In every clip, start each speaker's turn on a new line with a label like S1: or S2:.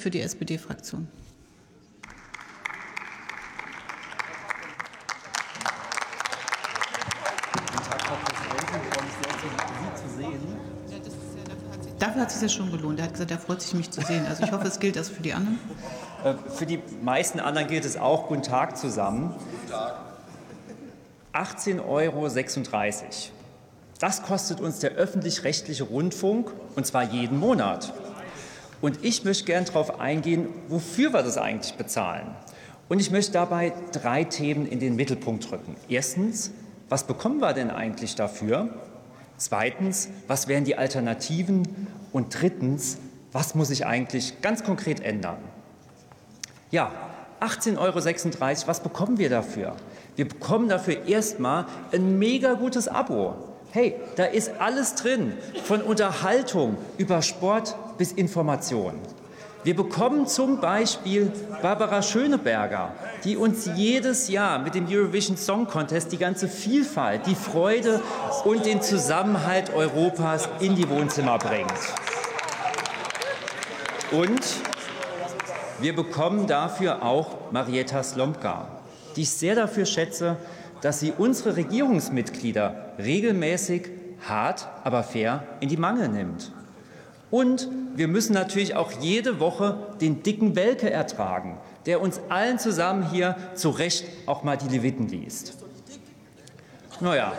S1: für die SPD-Fraktion. Dafür hat es sich ja schon gelohnt. Er hat gesagt, er freut sich, mich zu sehen. Also ich hoffe, es gilt das für die anderen.
S2: Äh, für die meisten anderen gilt es auch. Guten Tag zusammen. Guten Tag. 18,36 Euro. Das kostet uns der öffentlich-rechtliche Rundfunk, und zwar jeden Monat. Und ich möchte gerne darauf eingehen, wofür wir das eigentlich bezahlen. Und ich möchte dabei drei Themen in den Mittelpunkt rücken. Erstens, was bekommen wir denn eigentlich dafür? Zweitens, was wären die Alternativen? Und drittens, was muss sich eigentlich ganz konkret ändern? Ja, 18,36 Euro, was bekommen wir dafür? Wir bekommen dafür erstmal ein mega gutes Abo. Hey, da ist alles drin, von Unterhaltung über Sport bis Information. Wir bekommen zum Beispiel Barbara Schöneberger, die uns jedes Jahr mit dem Eurovision Song Contest die ganze Vielfalt, die Freude und den Zusammenhalt Europas in die Wohnzimmer bringt. Und wir bekommen dafür auch Marietta Slomka, die ich sehr dafür schätze, dass sie unsere Regierungsmitglieder regelmäßig hart, aber fair in die Mangel nimmt. Und wir müssen natürlich auch jede Woche den dicken Welke ertragen, der uns allen zusammen hier zu Recht auch mal die Leviten liest. Naja.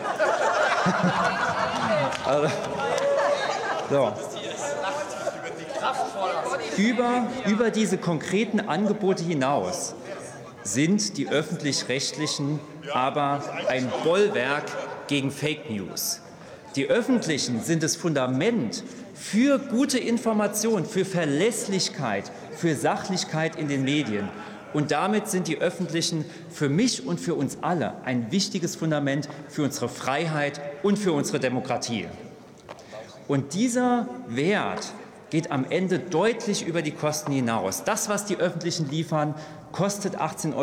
S2: also, so. Über, über diese konkreten Angebote hinaus sind die öffentlich-rechtlichen aber ein Bollwerk gegen Fake News. Die öffentlichen sind das Fundament für gute Information, für Verlässlichkeit, für Sachlichkeit in den Medien. Und damit sind die öffentlichen für mich und für uns alle ein wichtiges Fundament für unsere Freiheit und für unsere Demokratie. Und dieser Wert geht am Ende deutlich über die Kosten hinaus. Das, was die öffentlichen liefern, kostet 18,36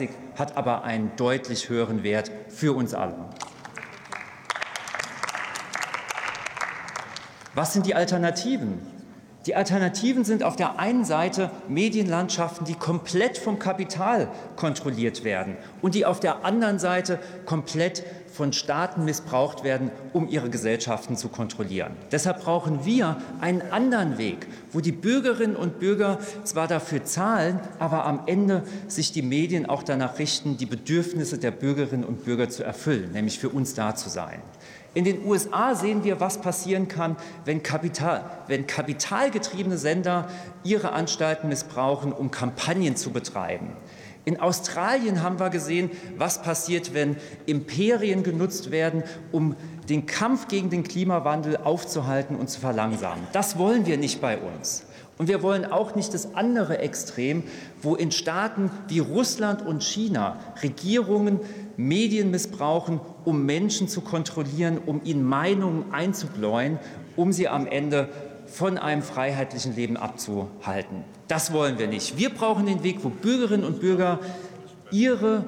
S2: Euro, hat aber einen deutlich höheren Wert für uns alle. Was sind die Alternativen? Die Alternativen sind auf der einen Seite Medienlandschaften, die komplett vom Kapital kontrolliert werden und die auf der anderen Seite komplett von Staaten missbraucht werden, um ihre Gesellschaften zu kontrollieren. Deshalb brauchen wir einen anderen Weg, wo die Bürgerinnen und Bürger zwar dafür zahlen, aber am Ende sich die Medien auch danach richten, die Bedürfnisse der Bürgerinnen und Bürger zu erfüllen, nämlich für uns da zu sein. In den USA sehen wir, was passieren kann, wenn, Kapital, wenn kapitalgetriebene Sender ihre Anstalten missbrauchen, um Kampagnen zu betreiben. In Australien haben wir gesehen, was passiert, wenn Imperien genutzt werden, um den Kampf gegen den Klimawandel aufzuhalten und zu verlangsamen. Das wollen wir nicht bei uns. Und wir wollen auch nicht das andere Extrem, wo in Staaten wie Russland und China Regierungen Medien missbrauchen, um Menschen zu kontrollieren, um ihnen Meinungen einzubläuen, um sie am Ende von einem freiheitlichen Leben abzuhalten. Das wollen wir nicht. Wir brauchen den Weg, wo Bürgerinnen und Bürger ihre,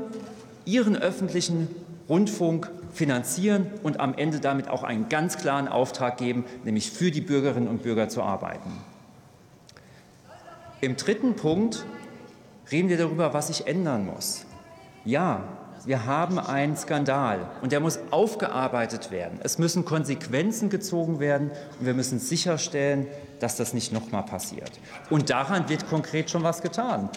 S2: ihren öffentlichen Rundfunk finanzieren und am Ende damit auch einen ganz klaren Auftrag geben, nämlich für die Bürgerinnen und Bürger zu arbeiten. Im dritten Punkt reden wir darüber, was sich ändern muss. Ja, wir haben einen Skandal und der muss aufgearbeitet werden. Es müssen Konsequenzen gezogen werden und wir müssen sicherstellen, dass das nicht nochmal passiert. Und daran wird konkret schon was getan.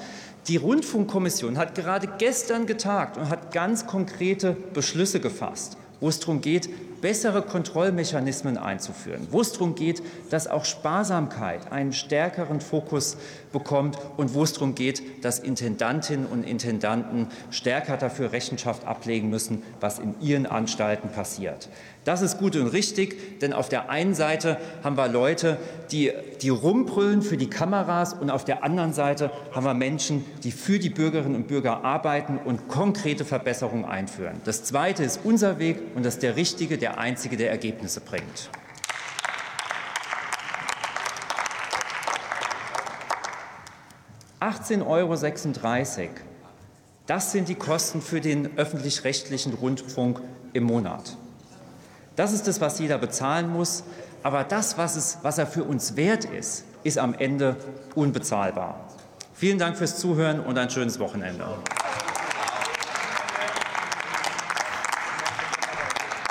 S2: Die Rundfunkkommission hat gerade gestern getagt und hat ganz konkrete Beschlüsse gefasst, wo es darum geht, bessere Kontrollmechanismen einzuführen, wo es darum geht, dass auch Sparsamkeit einen stärkeren Fokus bekommt und wo es darum geht, dass Intendantinnen und Intendanten stärker dafür Rechenschaft ablegen müssen, was in ihren Anstalten passiert. Das ist gut und richtig, denn auf der einen Seite haben wir Leute, die, die rumbrüllen für die Kameras und auf der anderen Seite haben wir Menschen, die für die Bürgerinnen und Bürger arbeiten und konkrete Verbesserungen einführen. Das Zweite ist unser Weg und das ist der richtige, der einzige, der Ergebnisse bringt. €18,36 Euro. Das sind die Kosten für den öffentlich-rechtlichen Rundfunk im Monat. Das ist das, was jeder bezahlen muss. Aber das, was, es, was er für uns wert ist, ist am Ende unbezahlbar. Vielen Dank fürs Zuhören und ein schönes Wochenende.